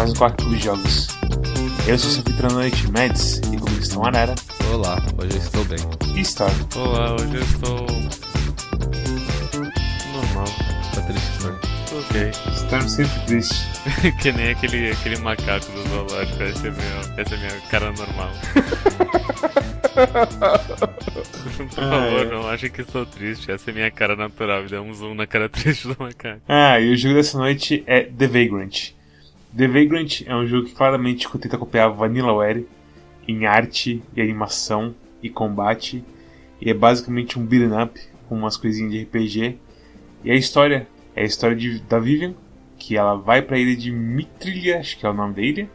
Mais um Quarto de Jogos. Eu sou seu anfitrião noite, Mads, e comigo estão Arara Olá, hoje eu estou bem. e Star. Olá, hoje eu estou. normal. Tá triste, né? Ok. Star sempre triste. que nem aquele, aquele macaco do zoológico. Essa é, meu, essa é minha cara normal. Por favor, não achem que estou triste. Essa é minha cara natural. Me dá um zoom na cara triste do macaco. Ah, e o jogo dessa noite é The Vagrant. The Vagrant é um jogo que claramente tenta copiar Vanillaware em arte e animação e combate. E é basicamente um beat'em up com umas coisinhas de RPG. E a história é a história de, da Vivian, que ela vai pra ilha de Mitrilha, acho que é o nome da ilha,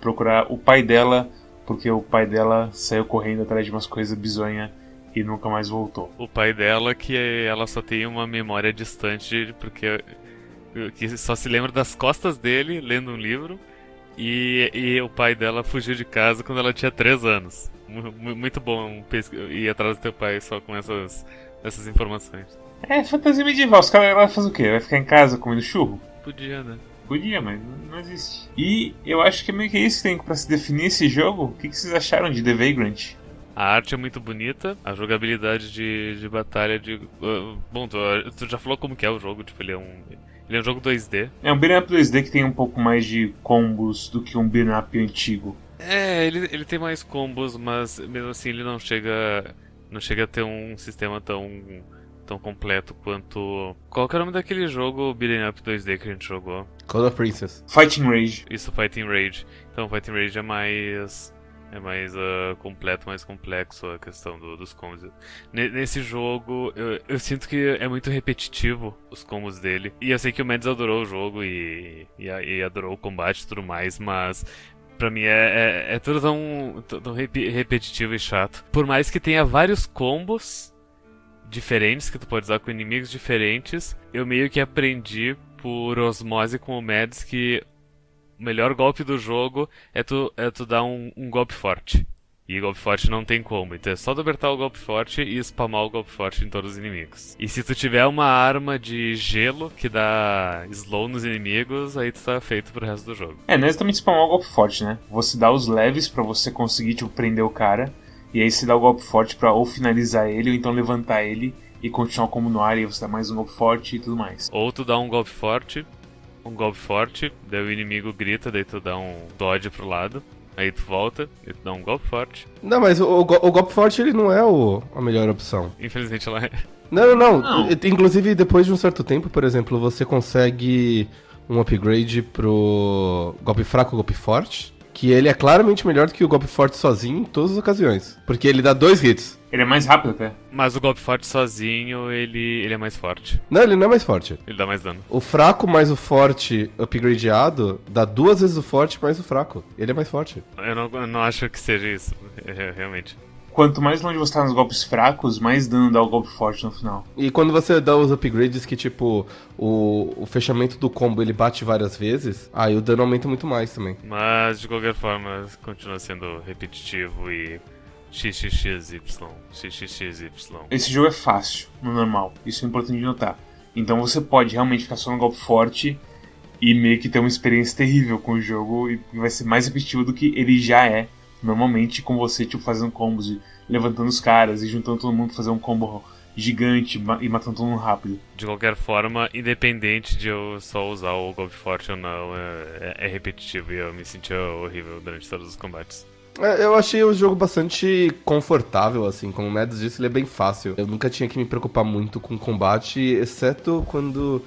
procurar o pai dela, porque o pai dela saiu correndo atrás de umas coisas bizonhas e nunca mais voltou. O pai dela, que ela só tem uma memória distante, porque que só se lembra das costas dele lendo um livro. E, e o pai dela fugiu de casa quando ela tinha 3 anos. Mu- mu- Muito bom ir atrás do teu pai só com essas, essas informações. É fantasia medieval, os caras vai fazer o quê? Vai ficar em casa comendo churro? Podia, né? Podia, mas não- não existe. E eu acho que é meio que isso que tem pra se definir esse jogo. O que, que vocês acharam de The Vagrant? A arte é muito bonita, a jogabilidade de, de batalha de. uh, bom, tu, tu já falou como que é o jogo, tipo, ele é um. Ele é um jogo 2D. É um beat'em up 2D que tem um pouco mais de combos do que um beat'em up antigo. É, ele, ele tem mais combos, mas mesmo assim ele não chega. Não chega a ter um sistema tão. tão completo quanto. Qual que é o nome daquele jogo Beat'em Up 2D que a gente jogou? Call of Princess. Fighting Rage. Isso, Fighting Rage. Então, Fighting Rage é mais. É mais ah, completo, mais complexo a questão do- dos combos. Ne- Nesse jogo, eu, eu sinto que é muito repetitivo os combos dele. E eu sei que o Mads adorou o jogo e, e, e adorou o combate e tudo mais, mas pra mim é, é, é tudo tão, tão repi- repetitivo e chato. Por mais que tenha vários combos diferentes que tu pode usar com inimigos diferentes, eu meio que aprendi por osmose com o Mads que melhor golpe do jogo é tu, é tu dar um, um golpe forte. E golpe forte não tem como, então é só apertar o golpe forte e spamar o golpe forte em todos os inimigos. E se tu tiver uma arma de gelo que dá slow nos inimigos, aí tu tá feito pro resto do jogo. É, não é exatamente spamar o golpe forte, né? Você dá os leves pra você conseguir, tipo, prender o cara. E aí você dá o golpe forte pra ou finalizar ele ou então levantar ele e continuar como no ar. E aí você dá mais um golpe forte e tudo mais. Ou tu dá um golpe forte, um golpe forte, daí o inimigo grita, daí tu dá um dodge pro lado, aí tu volta e tu dá um golpe forte. Não, mas o, o, go- o golpe forte ele não é o, a melhor opção. Infelizmente ela é. Não, não, não, Não. Inclusive, depois de um certo tempo, por exemplo, você consegue um upgrade pro golpe fraco, golpe forte. Que ele é claramente melhor do que o golpe forte sozinho em todas as ocasiões. Porque ele dá dois hits. Ele é mais rápido até. Mas o golpe forte sozinho, ele, ele é mais forte. Não, ele não é mais forte. Ele dá mais dano. O fraco mais o forte upgradeado dá duas vezes o forte mais o fraco. Ele é mais forte. Eu não, eu não acho que seja isso, realmente. Quanto mais longe você tá nos golpes fracos, mais dano dá o golpe forte no final. E quando você dá os upgrades que, tipo, o, o fechamento do combo ele bate várias vezes, aí o dano aumenta muito mais também. Mas de qualquer forma, continua sendo repetitivo e xxxy, xxxy. Esse jogo é fácil, no normal. Isso é importante de notar. Então você pode realmente ficar só no golpe forte e meio que ter uma experiência terrível com o jogo e vai ser mais repetitivo do que ele já é normalmente com você tipo fazendo combos e levantando os caras e juntando todo mundo pra fazer um combo gigante e matando todo mundo rápido. De qualquer forma, independente de eu só usar o golpe forte ou não, é, é- é repetitivo e eu me sentia horrível durante todos os combates. É, Eu achei o jogo bastante confortável, assim, como o Mads disse, ele é bem fácil. Eu nunca tinha que me preocupar muito com combate, exceto quando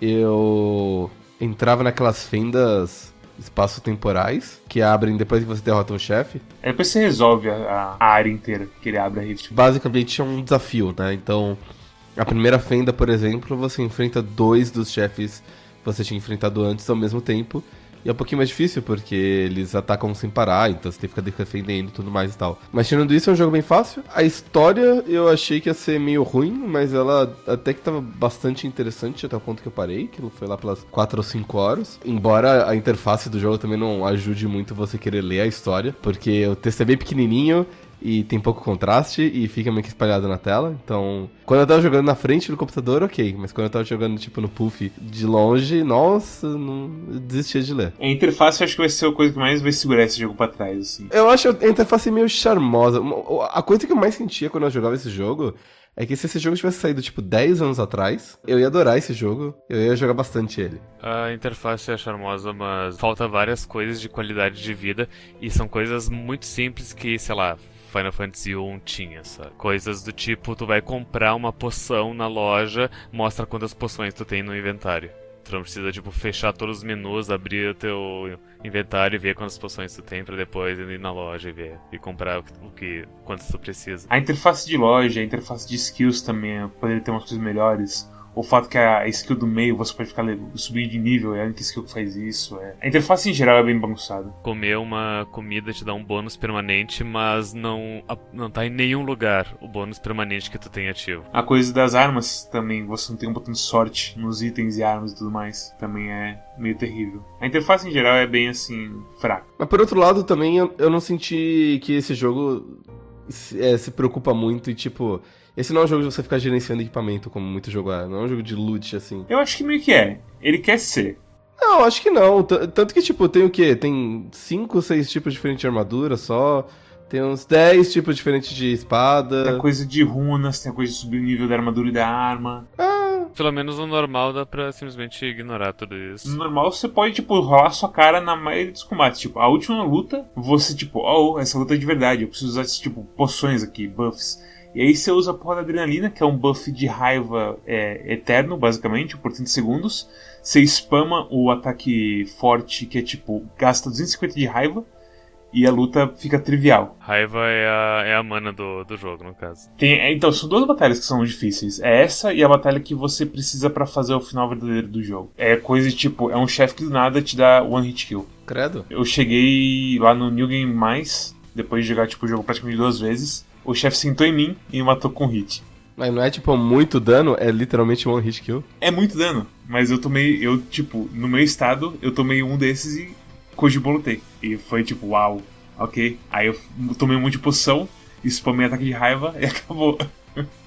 eu entrava naquelas fendas espaço-temporais que abrem depois que você derrota um chefe. Aí depois você resolve a, a- a área inteira que ele abre a rift. Basicamente é um desafio, né? Então, a primeira fenda, por exemplo, você enfrenta dois dos chefes que você tinha enfrentado antes ao mesmo tempo. E é um pouquinho mais difícil, porque eles atacam sem parar, então você tem que ficar defendendo e tudo mais e tal. Mas tirando isso, é um jogo bem fácil. A história eu achei que ia ser meio ruim, mas ela até que tava bastante interessante até o ponto que eu parei, que foi lá pelas 4 ou 5 horas. Embora a interface do jogo também não ajude muito você querer ler a história, porque o texto é bem pequenininho e tem pouco contraste e fica meio que espalhado na tela. Então, quando eu tava jogando na frente do computador, ok. Mas quando eu tava jogando, tipo, no puff de longe, nossa, não eu desistia de ler. A interface eu acho que vai ser a coisa que mais vai segurar esse jogo pra trás, assim. Eu acho a interface meio charmosa. A coisa que eu mais sentia quando eu jogava esse jogo é que se esse jogo tivesse saído, tipo, 10 anos atrás, eu ia adorar esse jogo, eu ia jogar bastante ele. A interface é charmosa, mas falta várias coisas de qualidade de vida, e são coisas muito simples que, sei lá, Final Fantasy 1 tinha, sabe? Coisas do tipo, tu vai comprar uma poção na loja, mostra quantas poções tu tem no inventário. Tu não precisa, tipo, fechar todos os menus, abrir o teu inventário e ver quantas poções tu tem pra depois ir na loja e ver e comprar o que, quantas tu precisa. A interface de loja, a interface de skills também poderia ter umas coisas melhores o fato que a skill do meio você pode ficar subir de nível, é a única skill que faz isso. É. A interface em geral é bem bagunçada. Comer uma comida te dá um bônus permanente, mas não, não tá em nenhum lugar o bônus permanente que tu tem ativo. A coisa das armas também, você não tem um botão de sorte nos itens e armas e tudo mais, também é meio terrível. A interface em geral é bem assim, fraca. Mas por outro lado, também eu, eu não senti que esse jogo se, é, se preocupa muito e tipo esse não é um jogo de você ficar gerenciando equipamento, como muito jogo é. Não é um jogo de loot, assim. Eu acho que meio que é. Ele quer ser. Não, acho que não. T tanto que, tipo, tem o quê? Tem cinco, seis tipos diferentes de armadura só. Tem uns 10 tipos diferentes de espada. Tem coisa de runas, tem coisa de subir o nível da armadura e da arma. Ah. Pelo menos no normal dá pra simplesmente ignorar tudo isso. No normal você pode, tipo, rolar sua cara na maioria dos combates. Tipo, a última luta, você, tipo, oh, essa luta é de verdade, eu preciso usar, tipo, poções aqui, buffs. E aí você usa a porra da adrenalina, que é um buff de raiva é, eterno, basicamente, por 30 segundos. Você spama o ataque forte, que é tipo, gasta 250 de raiva. E a luta fica trivial. Raiva é a, é a mana do, do jogo, no caso. Tem, é, então, são duas batalhas que são difíceis. É essa e a batalha que você precisa para fazer o final verdadeiro do jogo. É coisa tipo, é um chefe que do nada te dá one hit kill. Credo. Eu cheguei lá no New Game Mais, depois de jogar tipo, o jogo praticamente duas vezes o chefe sentou em mim e me matou com hit. Mas não é tipo muito dano, é literalmente one hit kill? É muito dano, mas eu tomei, eu tipo, no meu estado, eu tomei um desses e cogibolutei. E foi tipo, uau, ok. Aí eu tomei um monte de poção, spamei ataque de raiva e acabou.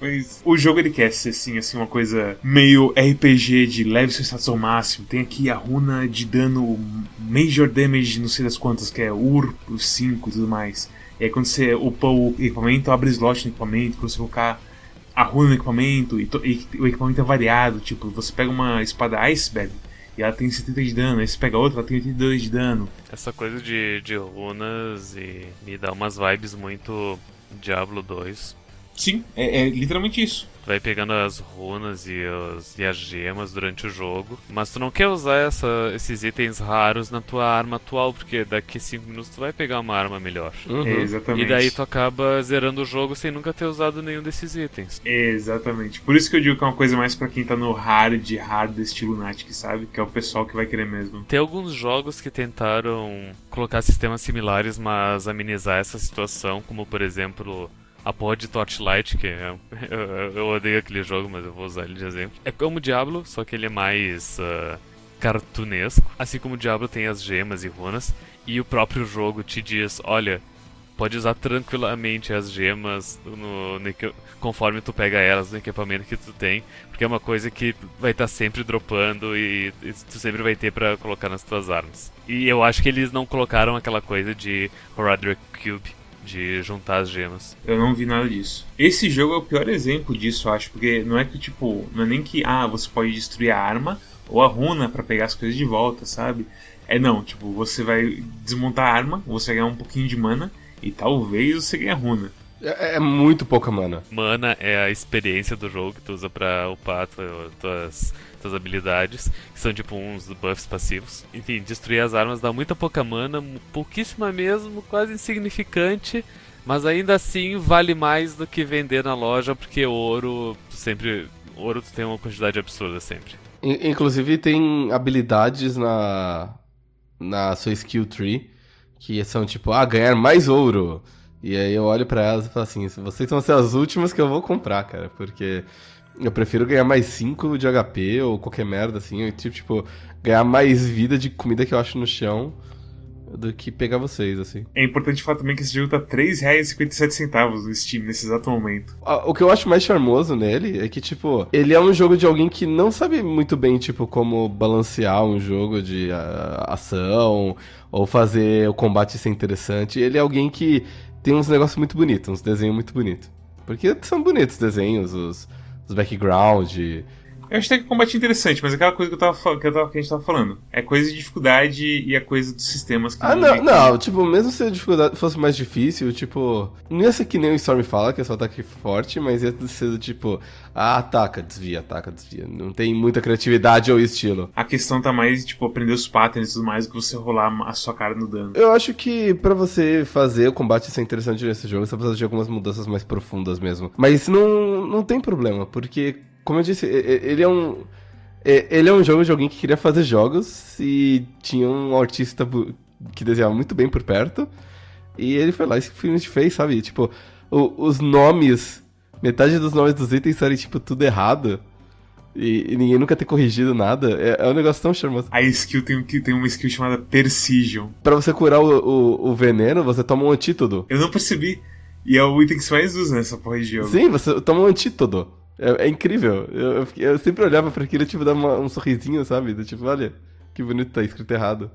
Mas o jogo ele quer ser assim, assim, uma coisa meio RPG de leve seu status ao máximo. Tem aqui a runa de dano Major Damage, não sei das quantas, que é UR 5 e tudo mais. E aí quando você upa o equipamento, abre slot no equipamento, quando você colocar a runa no equipamento, e, e, o equipamento é variado, tipo, você pega uma espada Iceberg e ela tem 70 de dano, aí você pega outra, ela tem 82 de dano. Essa coisa de, de runas e me dá umas vibes muito Diablo 2. Sim, é, é literalmente isso vai pegando as runas e, os, e as gemas durante o jogo, mas tu não quer usar essa, esses itens raros na tua arma atual, porque daqui 5 minutos tu vai pegar uma arma melhor. Uhum. Exatamente. E daí tu acaba zerando o jogo sem nunca ter usado nenhum desses itens. Exatamente. Por isso que eu digo que é uma coisa mais para quem tá no hard, hard estilo Lunatic, sabe? Que é o pessoal que vai querer mesmo. Tem alguns jogos que tentaram colocar sistemas similares, mas amenizar essa situação, como por exemplo a de Torchlight, que é, eu, eu, odeio aquele jogo, mas eu vou usar ele de exemplo. É como o Diablo, só que ele é mais uh, cartunesco. Assim como o Diablo tem as gemas e runas, e o próprio jogo te diz: olha, pode usar tranquilamente as gemas no, no, conforme tu pega elas no equipamento que tu tem, porque é uma coisa que vai estar tá sempre dropando e, e, tu sempre vai ter para colocar nas tuas armas. E eu acho que eles não colocaram aquela coisa de Roderick Cube de juntar as gemas. Eu não vi nada disso. Esse jogo é o pior exemplo disso, eu acho, porque não é que tipo, não é nem que ah, você pode destruir a arma ou a runa para pegar as coisas de volta, sabe? É não, tipo, você vai desmontar a arma, você vai ganhar um pouquinho de mana e talvez você ganhe a runa. É, é, muito pouca mana. Mana é a experiência do jogo que tu usa pra upar tuas, tuas habilidades, que são tipo uns buffs passivos. Enfim, destruir as armas dá muita pouca mana, pouquíssima mesmo, quase insignificante. Mas ainda assim vale mais do que vender na loja, porque ouro sempre. Ouro tu tem uma quantidade absurda sempre. Inclusive tem habilidades na. na sua skill tree que são tipo, ah, ganhar mais ouro. E aí eu olho para elas e falo assim, vocês vão ser as últimas que eu vou comprar, cara, porque eu prefiro ganhar mais 5 de HP ou qualquer merda assim, tipo, tipo, ganhar mais vida de comida que eu acho no chão do que pegar vocês, assim. É importante falar também que esse jogo tá R$3,57 no Steam nesse exato momento. O que eu acho mais charmoso nele é que, tipo, ele é um jogo de alguém que não sabe muito bem, tipo, como balancear um jogo de uh, ação ou fazer o combate ser interessante. Ele é alguém que tem uns negócios muito bonitos, uns desenhos muito bonitos. Porque são bonitos os desenhos, os, os. Eu acho até que o combate é interessante, mas aquela coisa que, eu tava, que, eu tava, que a gente tava falando. É coisa de dificuldade e a coisa dos sistemas que Ah, não, não, tipo, mesmo se a dificuldade fosse mais difícil, tipo. Não ia ser que nem o Storm fala, que é só ataque forte, mas ia ser tipo. Ah, ataca, desvia, ataca, desvia. Não tem muita criatividade ou estilo. A questão tá mais, tipo, aprender os patterns e tudo mais do que você rolar a sua cara no dano. Eu acho que para você fazer o combate ser interessante nesse jogo, você precisa de algumas mudanças mais profundas mesmo. Mas não, não tem problema, porque como eu disse, ele é um. Ele é um jogo de alguém que queria fazer jogos e tinha um artista que desenhava muito bem por perto. E ele foi lá e simplesmente fez, sabe? Tipo, o, os nomes. Metade dos nomes dos itens eram, tipo, tudo errado. E, e ninguém nunca ter corrigido nada. É, é, um negócio tão charmoso. A skill tem, tem uma skill chamada Precision. Pra você curar o, o, o veneno, você toma um antídoto. Eu não percebi. E é o item que você mais usa nessa porra de jogo. Sim, você toma um antídoto. É, é incrível. Eu, eu, eu, sempre olhava para aquilo e, tipo, dar uma, um sorrisinho, sabe? Do, tipo, olha, que bonito tá escrito errado.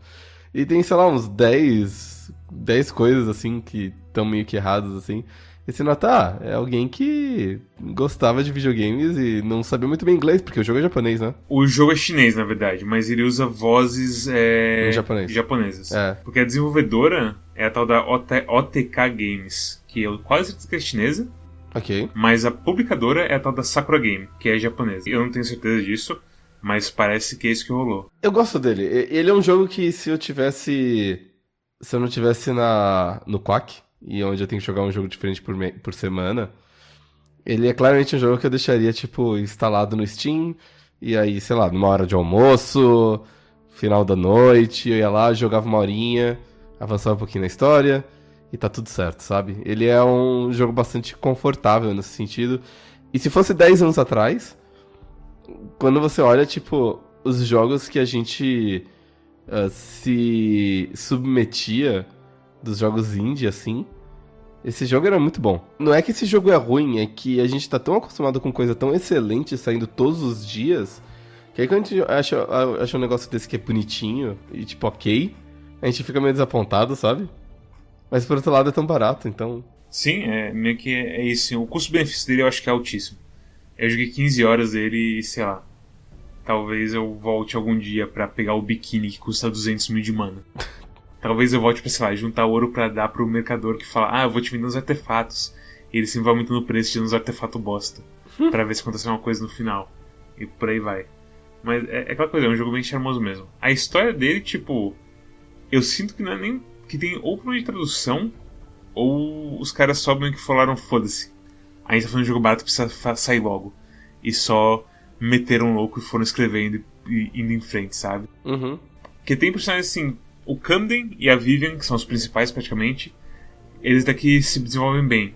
E tem, sei lá, uns 10, 10 coisas, assim, que estão meio que erradas, assim. E você nota, ah, é alguém que gostava de videogames e não sabia muito bem inglês, porque o jogo é japonês, né? O jogo é chinês, na verdade, mas ele usa vozes é... japonês. japonesas. É. Porque a desenvolvedora é a tal da OTK Games, que eu quase certeza que é chinesa. Ok. Mas a publicadora é a tal da Sakura Game, que é japonesa. Eu não tenho certeza disso, mas parece que é isso que rolou. Eu gosto dele. Ele é um jogo que se eu tivesse. Se eu não tivesse na no Quack, e onde eu tenho que jogar um jogo diferente por, me... por semana, ele é claramente um jogo que eu deixaria, tipo, instalado no Steam, e aí, sei lá, numa hora de almoço, final da noite, eu ia lá, jogava uma horinha, avançava um pouquinho na história e tá tudo certo, sabe? Ele é um jogo bastante confortável nesse sentido. E se fosse 10 anos atrás, quando você olha, tipo, os jogos que a gente uh, se submetia dos jogos indie, assim, esse jogo era muito bom. Não é que esse jogo é ruim, é que a gente tá tão acostumado com coisa tão excelente saindo todos os dias, que aí quando a gente acha, acha um negócio desse que é bonitinho e, tipo, ok, a gente fica meio desapontado, sabe? Mas por outro lado é tão barato, então. Sim, é meio que é isso. O custo-benefício dele eu acho que é altíssimo. Eu joguei 15 horas dele e sei lá. Talvez eu volte algum dia para pegar o biquíni que custa 200 mil de mana. talvez eu volte pra, sei lá, juntar ouro para dar pro mercador que fala: Ah, eu vou te vender uns artefatos. E ele sempre vai aumentando o preço de uns artefatos bosta. para ver se acontece alguma coisa no final. E por aí vai. Mas é, é aquela coisa, é um jogo bem charmoso mesmo. A história dele, tipo. Eu sinto que não é nem que tem ou problema de tradução, ou os caras só meio que falaram foda-se. A gente tá fazendo um jogo barato precisa sair logo. E só meteram louco e foram escrevendo e indo em frente, sabe? Uhum. Porque tem personagens assim, o Camden e a Vivian, que são os principais praticamente, eles daqui se desenvolvem bem.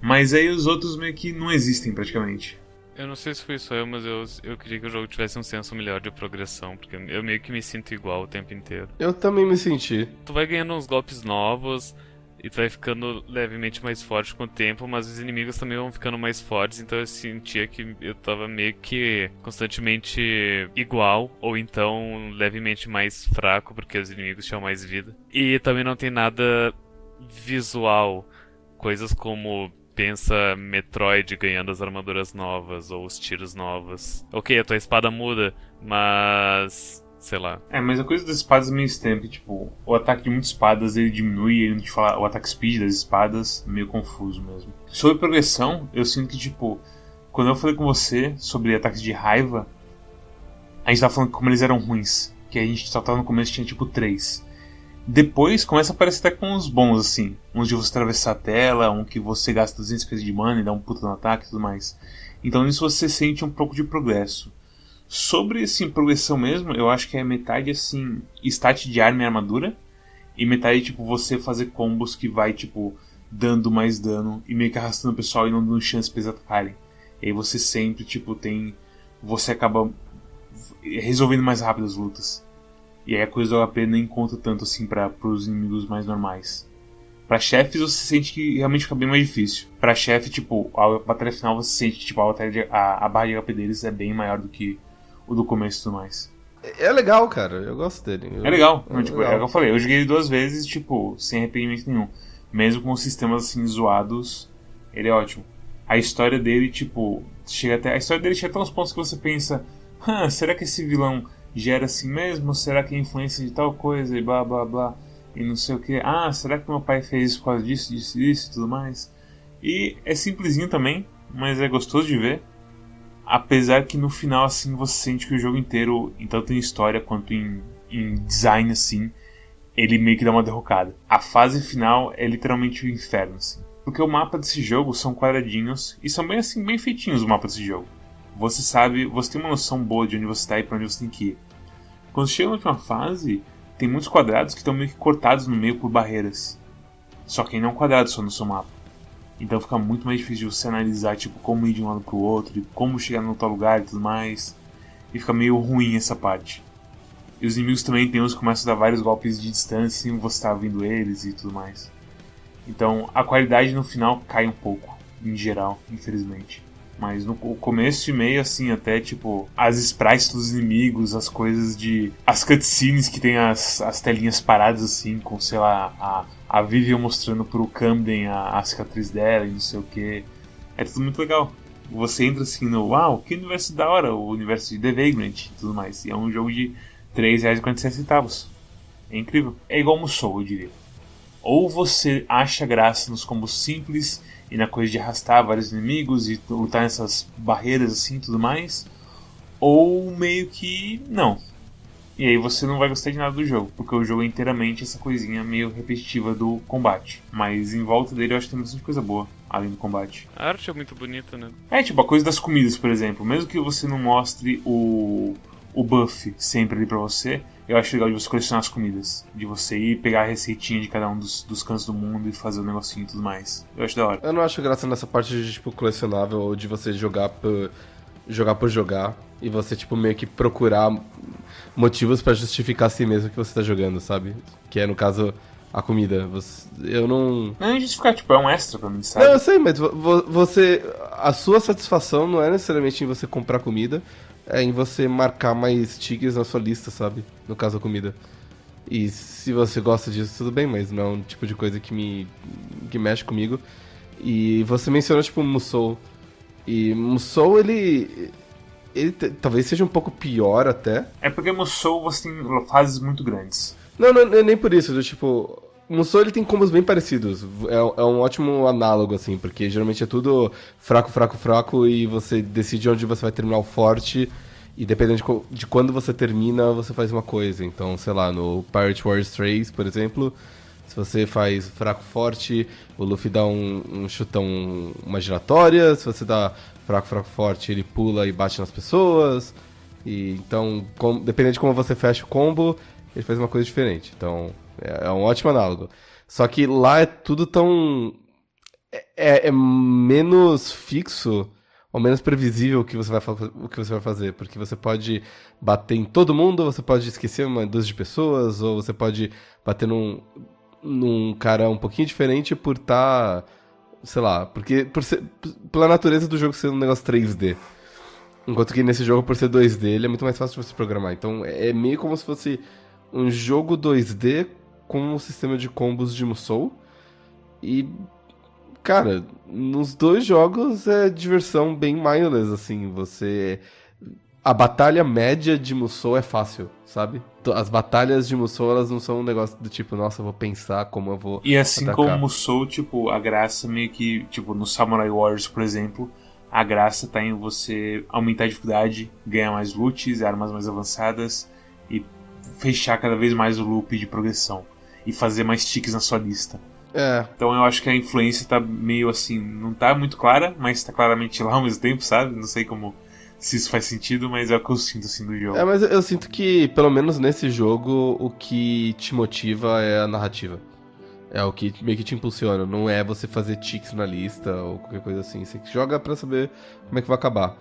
Mas aí os outros meio que não existem praticamente. Eu não sei se foi só eu, mas eu, eu queria que o jogo tivesse um senso melhor de progressão, porque eu meio que me sinto igual o tempo inteiro. Eu também me senti. Tu vai ganhando uns golpes novos e tu vai ficando levemente mais forte com o tempo, mas os inimigos também vão ficando mais fortes, então eu sentia que eu tava meio que constantemente igual, ou então levemente mais fraco, porque os inimigos tinham mais vida. E também não tem nada visual, coisas como pensa Metroid ganhando as armaduras novas ou os tiros novos. Ok, a tua espada muda, mas. sei lá. É, mas a coisa das espadas é meio estranha, tipo, o ataque de muitas espadas ele diminui, ele não te fala o ataque speed das espadas, meio confuso mesmo. Sobre progressão, eu sinto que, tipo, quando eu falei com você sobre ataques de raiva, a gente tava falando como eles eram ruins. Que a gente só tava no começo tinha tipo 3. Depois começa a aparecer até com uns bons, assim. Uns de você atravessar a tela, um que você gasta 250 de mana e dá um puta no ataque e tudo mais. Então nisso você sente um pouco de progresso. Sobre, assim, progressão mesmo, eu acho que é metade, assim, stat de arma e armadura. E metade, tipo, você fazer combos que vai, tipo, dando mais dano e meio que arrastando o pessoal e não dando chance pra eles atacarem. E aí você sempre, tipo, tem... Você acaba resolvendo mais rápido as lutas. E aí a coisa do HP nem conta tanto assim para os inimigos mais normais. Para chefes você sente que realmente fica bem mais difícil. Para chefe, tipo, a batalha final você sente que tipo, a, batalha de, a, a barra de HP deles é bem maior do que o do começo e tudo mais. É legal, cara. Eu gosto dele. Eu... É legal. É, tipo, legal. é o que eu falei. Eu joguei ele duas vezes, tipo, sem arrependimento nenhum. Mesmo com sistemas assim zoados, ele é ótimo. A história dele, tipo, chega até. A história dele chega até uns pontos que você pensa. Será que esse vilão gera assim mesmo? Será que é influência de tal coisa e blá blá blá? E não sei o que. Ah, será que meu pai fez isso por causa disso, disso, disso e tudo mais? E é simplesinho também, mas é gostoso de ver. Apesar que no final, assim, você sente que o jogo inteiro, tanto em história quanto em, em design, assim, ele meio que dá uma derrocada. A fase final é literalmente o inferno, assim. Porque o mapa desse jogo são quadradinhos e são bem assim, bem feitinhos os mapas desse jogo. Você sabe, você tem uma noção boa de onde você está e para onde você tem que ir. Quando chega na última fase, tem muitos quadrados que estão meio que cortados no meio por barreiras. Só que ainda é um quadrado só no seu mapa. Então fica muito mais difícil você analisar tipo, como ir de um lado pro outro, como chegar no outro lugar e tudo mais. E fica meio ruim essa parte. E os inimigos também tem uns que começam a dar vários golpes de distância sem você estar tá vendo eles e tudo mais. Então a qualidade no final cai um pouco, em geral, infelizmente. Mas no começo e meio, assim, até tipo, as sprites dos inimigos, as coisas de. As cutscenes que tem as, as telinhas paradas, assim, com, sei lá, a, a Vivian mostrando pro Camden a, a cicatriz dela e não sei o que. É tudo muito legal. Você entra assim no. Uau, que universo da hora! O universo de The Vagrant e tudo mais. E é um jogo de R$3,47. É incrível. É igual Musou, eu diria. Ou você acha graça nos combos simples e na coisa de arrastar vários inimigos e lutar nessas barreiras assim tudo mais, ou meio que não. E aí você não vai gostar de nada do jogo, porque o jogo é inteiramente essa coisinha meio repetitiva do combate. Mas em volta dele eu acho que tem bastante coisa boa, além do combate. A arte é muito bonita, né? É, tipo, a coisa das comidas, por exemplo. Mesmo que você não mostre o, o buff sempre ali pra você, eu acho legal de você colecionar as comidas. De você ir pegar a receitinha de cada um dos, dos cantos do mundo e fazer o um negocinho e tudo mais. Eu acho da hora. Eu não acho graça nessa parte de, tipo, colecionável ou de você jogar por, jogar por jogar. E você, tipo, meio que procurar motivos para justificar a si mesmo que você tá jogando, sabe? Que é, no caso, a comida. Você, eu não. Não é justificar, tipo, é um extra pra mim, sabe? Não, eu sei, mas você. A sua satisfação não é necessariamente em você comprar comida é em você marcar mais tigres na sua lista, sabe? No caso, a comida. E se você gosta disso, tudo bem, mas não é um tipo de coisa que me. que mexe comigo. E você mencionou, tipo, Musou. E Musou, ele. Ele talvez seja um pouco pior até. É porque Musou você tem fases muito grandes. Não, não, não é nem por isso. Tipo, Musou ele tem combos bem parecidos. É, é, um ótimo análogo, assim, porque geralmente é tudo fraco, fraco, fraco e você decide onde você vai terminar o forte. E dependendo de, de quando você termina, você faz uma coisa. Então, sei lá, no Pirate Wars 3, por exemplo, se você faz fraco forte, o Luffy dá um, um chutão, uma giratória. Se você dá fraco, fraco forte, ele pula e bate nas pessoas. E então, com, dependendo de como você fecha o combo, ele faz uma coisa diferente. Então, é, é um ótimo análogo. Só que lá é tudo tão. É, é, é menos fixo ou menos previsível o que você vai, o que você vai fazer. Porque você pode bater em todo mundo, você pode esquecer uma dúzia de pessoas, ou você pode bater num, num cara um pouquinho diferente por estar. Tá, sei lá, porque por ser, pela natureza do jogo ser um negócio 3D. Enquanto que nesse jogo, por ser 2D, ele é muito mais fácil de você programar. Então é meio como se fosse um jogo 2D com um sistema de combos de Musou. E, cara, nos dois jogos é diversão bem mindless, assim. Você. A batalha média de Musou é fácil, sabe? As batalhas de Musou, elas não são um negócio do tipo, nossa, eu vou pensar como eu vou. E assim atacar. como Musou, tipo, a graça meio que. Tipo, no Samurai Wars, por exemplo, a graça tá em você aumentar a dificuldade, ganhar mais loots, armas mais avançadas e fechar cada vez mais o loop de progressão e fazer mais ticks na sua lista. É. Então eu acho que a influência tá meio assim, não tá muito clara, mas tá claramente lá ao mesmo tempo, sabe? Não sei como se isso faz sentido, mas é o que eu sinto assim do jogo. É, mas eu sinto que, pelo menos nesse jogo, o que te motiva é a narrativa. É o que meio que te impulsiona, não é você fazer ticks na lista ou qualquer coisa assim. Você joga para saber como é que vai acabar.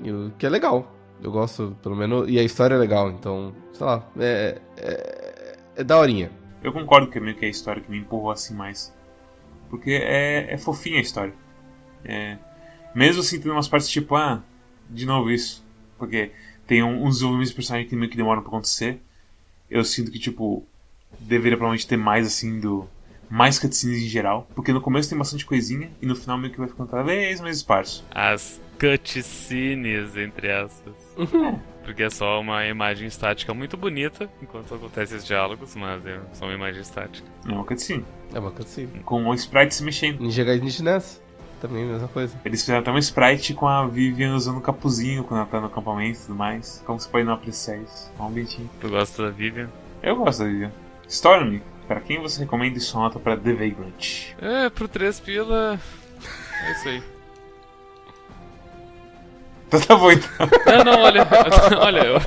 E o que é legal. Eu gosto, pelo menos. E a história é legal, então, sei lá, é. É, é daorinha. Eu concordo que é meio que a história que me empurrou assim mais. Porque é, é fofinha a história. É, mesmo assim, tendo umas partes tipo, ah, de novo isso. Porque tem um, uns desenvolvimentos de personagem que meio que demoram pra acontecer. Eu sinto que, tipo, deveria provavelmente ter mais assim do. Mais cutscenes em geral. Porque no começo tem bastante coisinha e no final meio que vai ficando cada vez mais esparso. As cutscenes, entre aspas. Uhum. Porque é só uma imagem estática muito bonita enquanto acontecem os diálogos, mas é só uma imagem estática. É uma cutscene. É uma cutscene. Com o sprite se mexendo. Ninja Gaiden Ninja NES, também a mesma coisa. Eles fizeram até um sprite com a Vivian usando o capuzinho quando ela tá no acampamento e tudo mais. Como você pode não apreciar isso? É um ambientinho. Tu gosta da Vivian? Eu gosto da Vivian. Stormy, pra quem você recomenda e sua nota pra The Vagrant? É, pro 3 pila. É isso aí. Então tá bom então. Não, não, olha, olha, eu,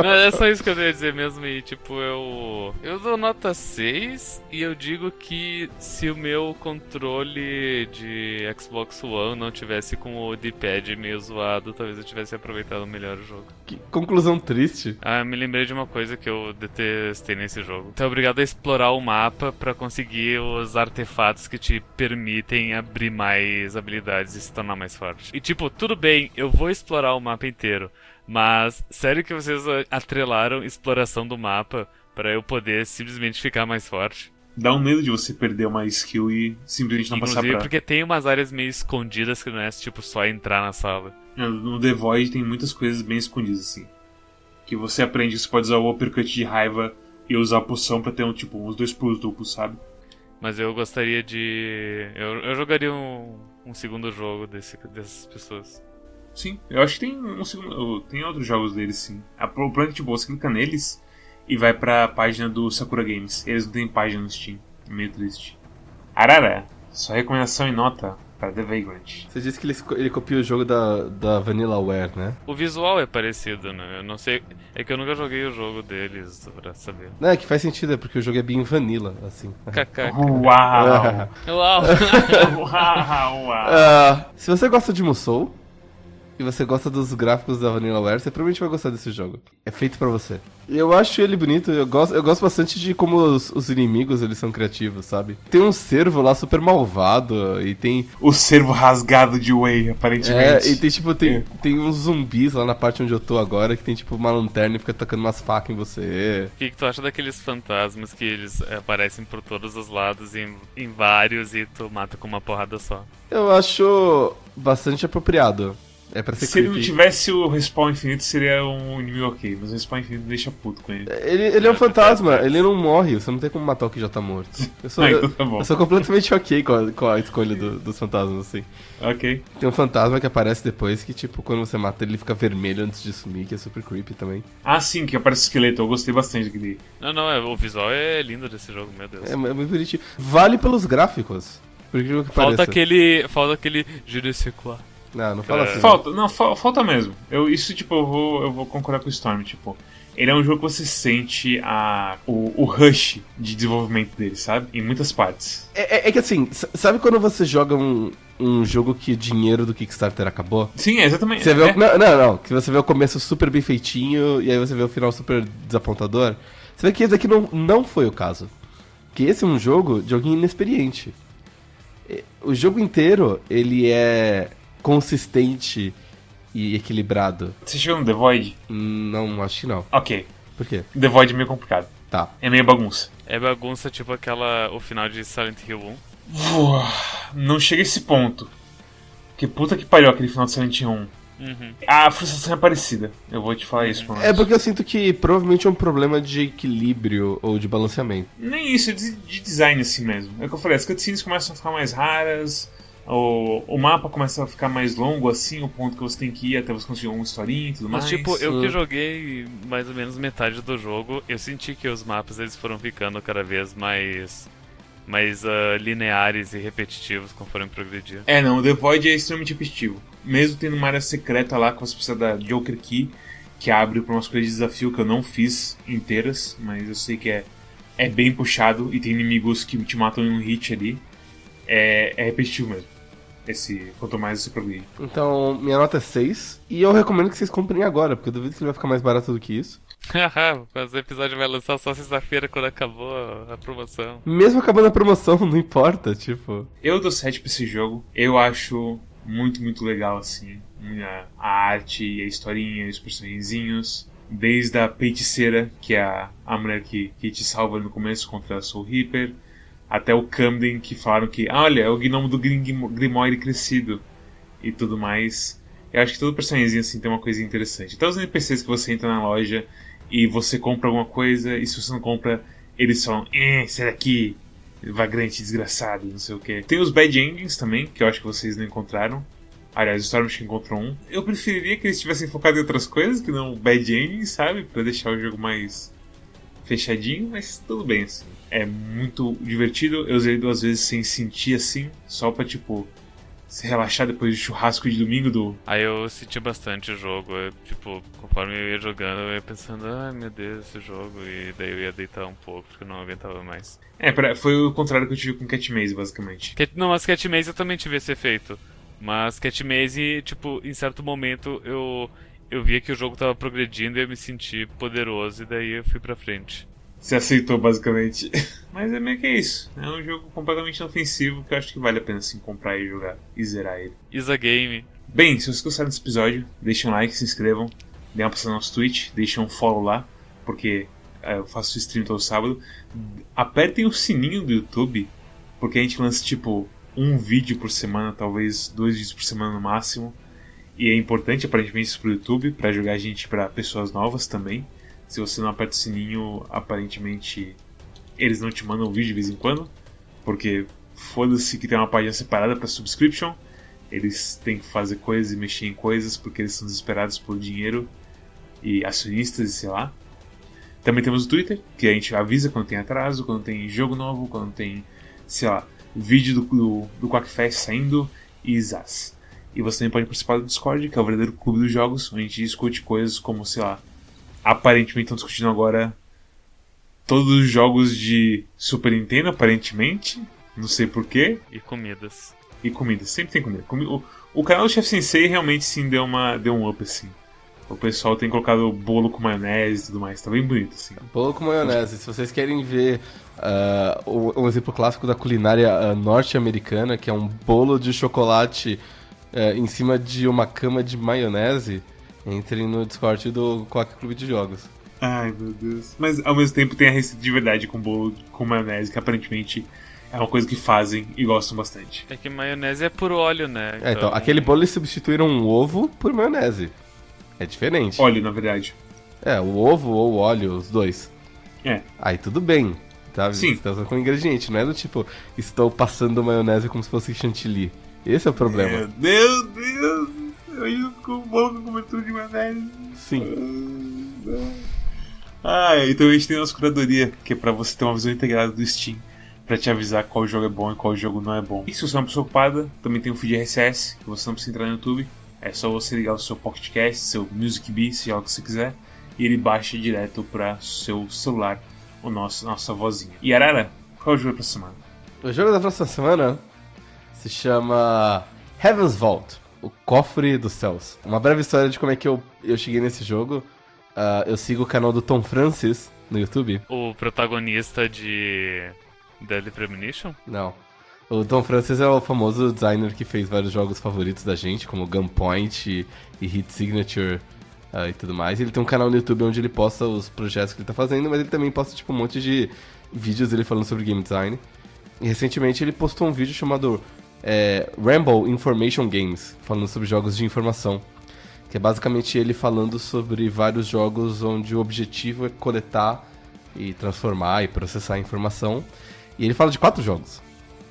não, é só isso que eu ia dizer mesmo. E tipo, eu. Eu dou nota 6 e eu digo que se o meu controle de Xbox One não tivesse com o D-pad meio zoado, talvez eu tivesse aproveitado melhor o jogo. Que conclusão triste. Ah, me lembrei de uma coisa que eu detestei nesse jogo. É obrigado a explorar o mapa pra conseguir os artefatos que te permitem abrir mais habilidades e se tornar mais forte. E tipo, tudo bem, eu vou explorar o mapa inteiro. Mas sério que vocês atrelaram exploração do mapa pra eu poder simplesmente ficar mais forte? Dá um medo de você perder uma skill e simplesmente não passar Inclusive pra. porque tem umas áreas meio escondidas que não é tipo só entrar na sala. No The Void tem muitas coisas bem escondidas assim. Que você aprende que você pode usar o uppercut de raiva e usar a poção pra ter um tipo uns dois pulos duplos, sabe? Mas eu gostaria de. Eu, eu jogaria um, um segundo jogo desse, dessas pessoas. Sim, eu acho que tem um segundo. Tem outros jogos deles sim. A- O tipo, você clica neles e vai pra página do Sakura Games. Eles não têm página no Steam. É meio triste. Arara, sua recomendação e nota para The Vagrant. Você disse que ele, ele copia o jogo da, da Vanillaware, né? O visual é parecido, né? Eu não sei. É que eu nunca joguei o jogo deles pra saber. Não, é que faz sentido, é porque o jogo é bem vanilla, assim. KK. Uau! Uau! Uau! uau. Ah, se você gosta de Musou e você gosta dos gráficos da Vanillaware, você provavelmente vai gostar desse jogo. É feito pra você. Eu acho ele bonito, eu gosto, eu gosto bastante de como os, os inimigos eles são criativos, sabe? Tem um cervo lá super malvado e tem O servo rasgado de Whey, aparentemente. É, e tem tipo, tem, É. tem uns zumbis lá na parte onde eu tô agora que tem tipo uma lanterna e fica tacando umas facas em você. O que, que tu acha daqueles fantasmas que eles aparecem por todos os lados em, em vários e tu mata com uma porrada só? Eu acho bastante apropriado. É pra ser Se ele não creepy. tivesse o respawn infinito, seria um inimigo ok, mas o respawn infinito deixa puto com ele. Ele, ele é um fantasma, ele não morre, você não tem como matar o que já tá morto. Eu sou, Ah, então tá bom. eu sou completamente ok com a, com a escolha do- dos fantasmas, assim. Ok. Tem um fantasma que aparece depois que, tipo, quando você mata ele, ele fica vermelho antes de sumir, que é super creepy também. Ah, sim, que aparece o esqueleto. Eu gostei bastante daquele. Não, não, é, o visual é lindo desse jogo, meu Deus. É, é muito bonitinho. Vale pelos gráficos. Por que Falta pareça. aquele. Falta aquele. Sais quoi. Não, não fala É. assim. Falta, não, fa- falta mesmo. Eu, isso, tipo, eu vou, eu vou concordar com o Storm, tipo. Ele é um jogo que você sente a, o, o rush de desenvolvimento dele, sabe? Em muitas partes. É, é- é que assim, sabe quando você joga um, um jogo que o dinheiro do Kickstarter acabou? Sim, é exatamente. Você vê é, o, não, não, não. Que você vê o começo super bem feitinho e aí você vê o final super desapontador. Você vê que esse aqui não, não foi o caso. Que esse é um jogo de alguém inexperiente. O jogo inteiro, ele é consistente e equilibrado. Você chegou no The Void? Não, acho que não. Ok. Por quê? The Void é meio complicado. Tá. É meio bagunça. É bagunça tipo aquela. o final de Silent Hill 1. Uah, Não chega a esse ponto. Que puta que pariu aquele final de Silent Hill 1. Uhum. A frustração é parecida. Eu vou te falar isso, pelo É porque eu sinto que provavelmente é um problema de equilíbrio ou de balanceamento. Nem isso, é de, de design assim mesmo. É o que eu falei, as cutscenes começam a ficar mais raras, o, o mapa começa a ficar mais longo assim, o ponto que você tem que ir até você conseguir uma historinha e tudo Mas mais. tipo, eu que joguei mais ou menos metade do jogo, eu senti que os mapas eles foram ficando cada vez mais. mais ah, lineares e repetitivos conforme progredia. É, não, o The Void é extremamente repetitivo. Mesmo tendo uma área secreta lá que você precisa da Joker Key, que abre para umas coisas de desafio que eu não fiz inteiras, mas eu sei que é, é bem puxado e tem inimigos que te matam em um hit ali. É, é repetitivo mesmo. Esse, quanto mais você progride. Então, minha nota é 6. E eu recomendo que vocês comprem agora, porque eu duvido que ele vai ficar mais barato do que isso. Mas o episódio vai lançar só sexta-feira quando acabou a promoção. Mesmo acabando a promoção, não importa, tipo. Eu dou 7 pra esse jogo. Eu acho muito, muito legal, assim. A arte, a historinha, os personagens. Desde a feiticeira, que é a, a mulher que, que te salva no começo contra a Soul Reaper, até o Camden, que falaram que, ah, olha, é o gnomo do Grimoire crescido e tudo mais. Eu acho que todo personagem assim tem uma coisa interessante. Até os NPCs que você entra na loja e você compra alguma coisa, e se você não compra, eles falam, eh, sai daqui, vagrante desgraçado, não sei o que. Tem os Bad Endings também, que eu acho que vocês não encontraram. Aliás, o Storm encontrou um. Eu preferiria que eles tivessem focado em outras coisas, que não Bad Endings, sabe? Pra deixar o jogo mais fechadinho, mas tudo bem, assim. É muito divertido. Eu usei duas vezes sem sentir assim, só pra tipo se relaxar depois do churrasco de domingo do. Aí eu senti bastante o jogo. Eu, tipo, conforme eu ia jogando, eu ia pensando, ai ah, meu Deus, esse jogo. E daí eu ia deitar um pouco, porque eu não aguentava mais. É, foi o contrário que eu tive com Cat Maze, basicamente. Cat... Não, mas Cat Maze eu também tive esse efeito. Mas Cat Maze, tipo, em certo momento eu, eu via que o jogo tava progredindo e eu me senti poderoso, e daí eu fui pra frente se aceitou, basicamente. Mas é meio que isso. É um jogo completamente inofensivo que eu acho que vale a pena sim comprar e jogar e zerar ele. Isa Game. Bem, se vocês gostaram desse episódio, deixem um like, se inscrevam, dêem uma passada no nosso Twitch, deixem um follow lá, porque é, eu faço stream todo sábado. Apertem o sininho do YouTube, porque a gente lança tipo um vídeo por semana, talvez dois vídeos por semana no máximo. E é importante aparentemente isso pro YouTube, para jogar a gente para pessoas novas também. Se você não aperta o sininho, aparentemente eles não te mandam vídeo de vez em quando. Porque foda-se que tem uma página separada para subscription. Eles têm que fazer coisas e mexer em coisas porque eles são desesperados por dinheiro e acionistas e sei lá. Também temos o Twitter, que a gente avisa quando tem atraso, quando tem jogo novo, quando tem, sei lá, vídeo do, do, do Quackfest saindo e zaz. E você também pode participar do Discord, que é o verdadeiro clube dos jogos, onde a gente discute coisas como, sei lá, aparentemente estão discutindo agora todos os jogos de Super Nintendo, aparentemente. Não sei porquê. E comidas. E comidas, sempre tem comida. O, o canal do Chef Sensei realmente sim deu, uma, deu um up assim. O pessoal tem colocado bolo com maionese e tudo mais, tá bem bonito, assim. Bolo com maionese. Se vocês querem ver uh, um exemplo clássico da culinária uh, norte-americana, que é um bolo de chocolate uh, em cima de uma cama de maionese, Entrem no Discord do Quack Clube de Jogos. Ai, meu Deus. Mas ao mesmo tempo tem a receita de verdade com bolo com maionese, que aparentemente é uma coisa que fazem e gostam bastante. É que maionese é por óleo, né? Então, é, então aquele bolo eles substituíram um ovo por maionese. É diferente. Óleo, na verdade. É, o ovo ou o óleo, os dois. É. Aí tudo bem. Tá? Sim. Está usando com ingrediente, não é do tipo, estou passando maionese como se fosse chantilly. Esse é o problema. Meu Deus! Eu com bolo com cobertura de maionese. Sim. Ah, então a gente tem a nossa curadoria, que é pra você ter uma visão integrada do Steam, pra te avisar qual jogo é bom e qual jogo não é bom. E se você é uma pessoa ocupada, também tem o feed RSS, que você não precisa entrar no YouTube. É só você ligar o seu PocketCast, seu Music Bee, seja o que você quiser, e ele baixa direto para seu celular o nosso, nossa vozinha. E Arara, qual é o jogo da próxima semana? O jogo da próxima semana se chama Heaven's Vault o Cofre dos Céus. Uma breve história de como é que eu, eu cheguei nesse jogo. Uh, eu sigo o canal do Tom Francis no YouTube. O protagonista de Deadly Premonition? Não. O Tom Francis é o famoso designer que fez vários jogos favoritos da gente, como Gunpoint e, e Hit Signature uh, e tudo mais. Ele tem um canal no YouTube onde ele posta os projetos que ele tá fazendo, mas ele também posta tipo um monte de vídeos ele falando sobre game design. E recentemente ele postou um vídeo chamado é, Ramble Information Games, falando sobre jogos de informação. Que é basicamente ele falando sobre vários jogos onde o objetivo é coletar e transformar e processar a informação. E ele fala de quatro jogos.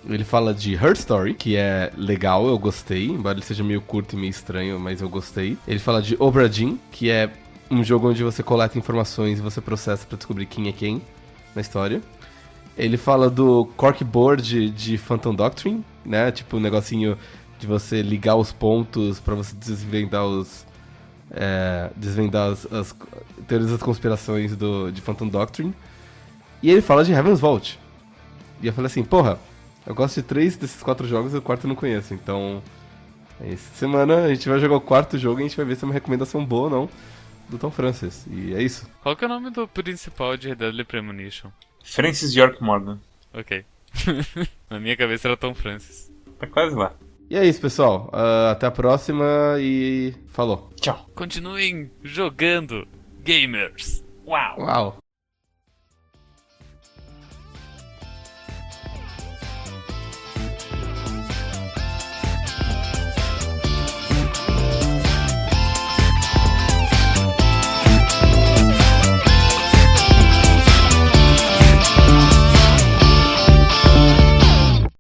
Ele fala de Her Story, que é legal, eu gostei, embora ele seja meio curto e meio estranho, mas eu gostei. Ele fala de Obra Dinn, que é um jogo onde você coleta informações e você processa para descobrir quem é quem na história. Ele fala do corkboard de Phantom Doctrine, né? Tipo, um negocinho de você ligar os pontos para você desvendar os. É, desvendar as, as teorias das conspirações do, de Phantom Doctrine. E ele fala de Heaven's Vault. E eu falei assim, porra, Eu gosto de três desses quatro jogos e o quarto eu não conheço, então. Essa semana a gente vai jogar o quarto jogo e a gente vai ver se é uma recomendação boa ou não do Tom Francis. E é isso. Qual que é o nome do principal de Deadly Premonition? Francis York Morgan. Ok. Na minha cabeça era Tom Francis. Tá quase lá. E é isso, pessoal. Uh, até a próxima e falou. Tchau. Continuem jogando, gamers. Uau! Uau!